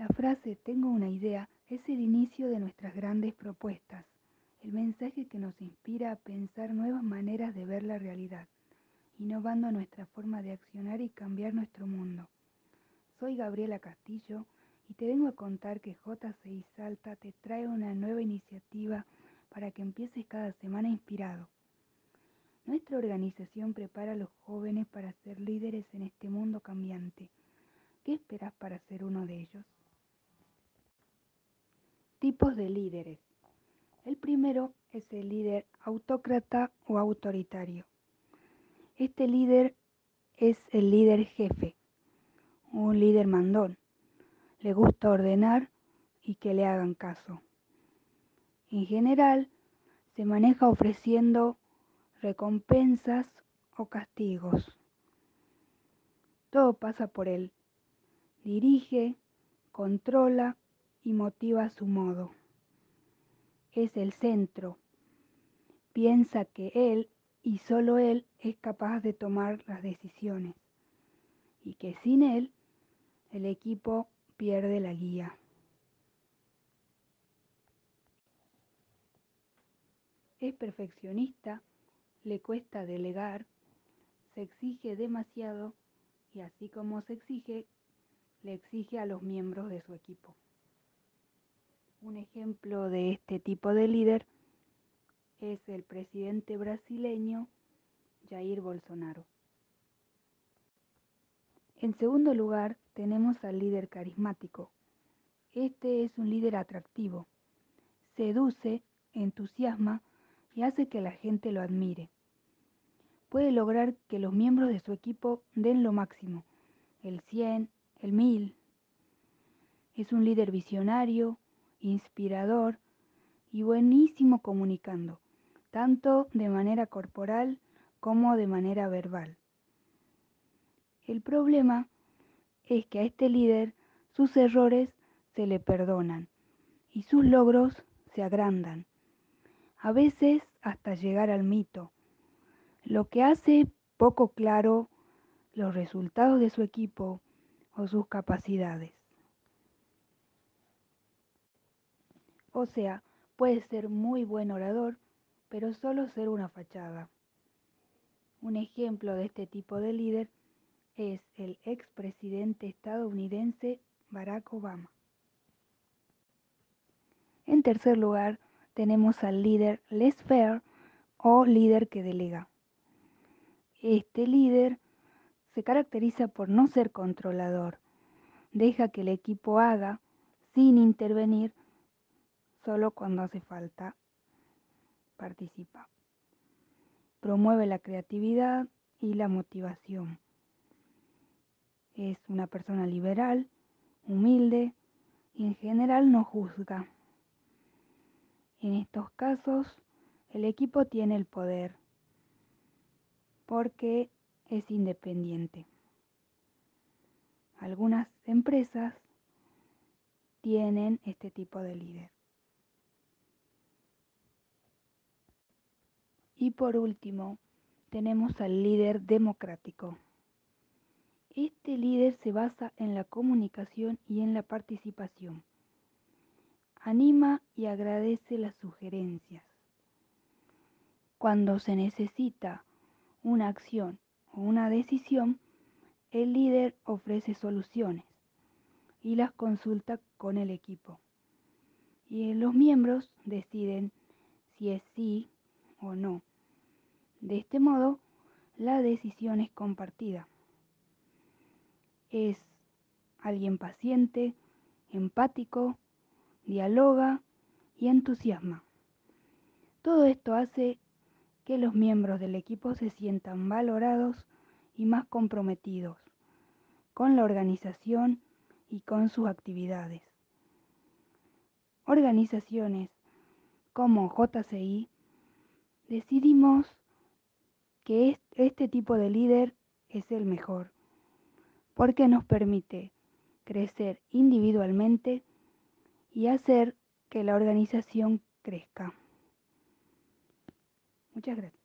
La frase tengo una idea es el inicio de nuestras grandes propuestas, el mensaje que nos inspira a pensar nuevas maneras de ver la realidad, innovando nuestra forma de accionar y cambiar nuestro mundo. Soy Gabriela Castillo y te vengo a contar que JCI Salta te trae una nueva iniciativa para que empieces cada semana inspirado. Nuestra organización prepara a los jóvenes para ser líderes en este mundo cambiante. ¿Qué esperas para ser uno de ellos? Tipos de líderes. El primero es el líder autócrata o autoritario. Este líder es el líder jefe, un líder mandón. Le gusta ordenar y que le hagan caso. En general, se maneja ofreciendo recompensas o castigos. Todo pasa por él. Dirige, controla y motiva a su modo es el centro. Piensa que él y solo él es capaz de tomar las decisiones y que sin él el equipo pierde la guía. Es perfeccionista, le cuesta delegar, se exige demasiado y así como se exige, le exige a los miembros de su equipo. Ejemplo de este tipo de líder es el presidente brasileño Jair Bolsonaro. En segundo lugar, tenemos al líder carismático. Este es un líder atractivo. Seduce, entusiasma y hace que la gente lo admire. Puede lograr que los miembros de su equipo den lo máximo, el 100, el 1000. Es un líder visionario, inspirador y buenísimo comunicando, tanto de manera corporal como de manera verbal. El problema es que a este líder sus errores se le perdonan y sus logros se agrandan, a veces hasta llegar al mito, lo que hace poco claro los resultados de su equipo o sus capacidades. O sea, puede ser muy buen orador, pero solo ser una fachada. Un ejemplo de este tipo de líder es el expresidente estadounidense Barack Obama. En tercer lugar, tenemos al líder Les faire o líder que delega. Este líder se caracteriza por no ser controlador. Deja que el equipo haga, sin intervenir, Solo cuando hace falta participa. Promueve la creatividad y la motivación. Es una persona liberal, humilde y en general no juzga. En estos casos, el equipo tiene el poder porque es independiente. Algunas empresas tienen este tipo de líder. Y por último, tenemos al líder democrático. Este líder se basa en la comunicación y en la participación. Anima y agradece las sugerencias. Cuando se necesita una acción o una decisión, el líder ofrece soluciones y las consulta con el equipo. Y los miembros deciden si es sí o no de este modo, la decisión es compartida. Es alguien paciente, empático, dialoga y entusiasma. Todo esto hace que los miembros del equipo se sientan valorados y más comprometidos con la organización y con sus actividades. Organizaciones como JCI decidimos que este tipo de líder es el mejor, porque nos permite crecer individualmente y hacer que la organización crezca. Muchas gracias.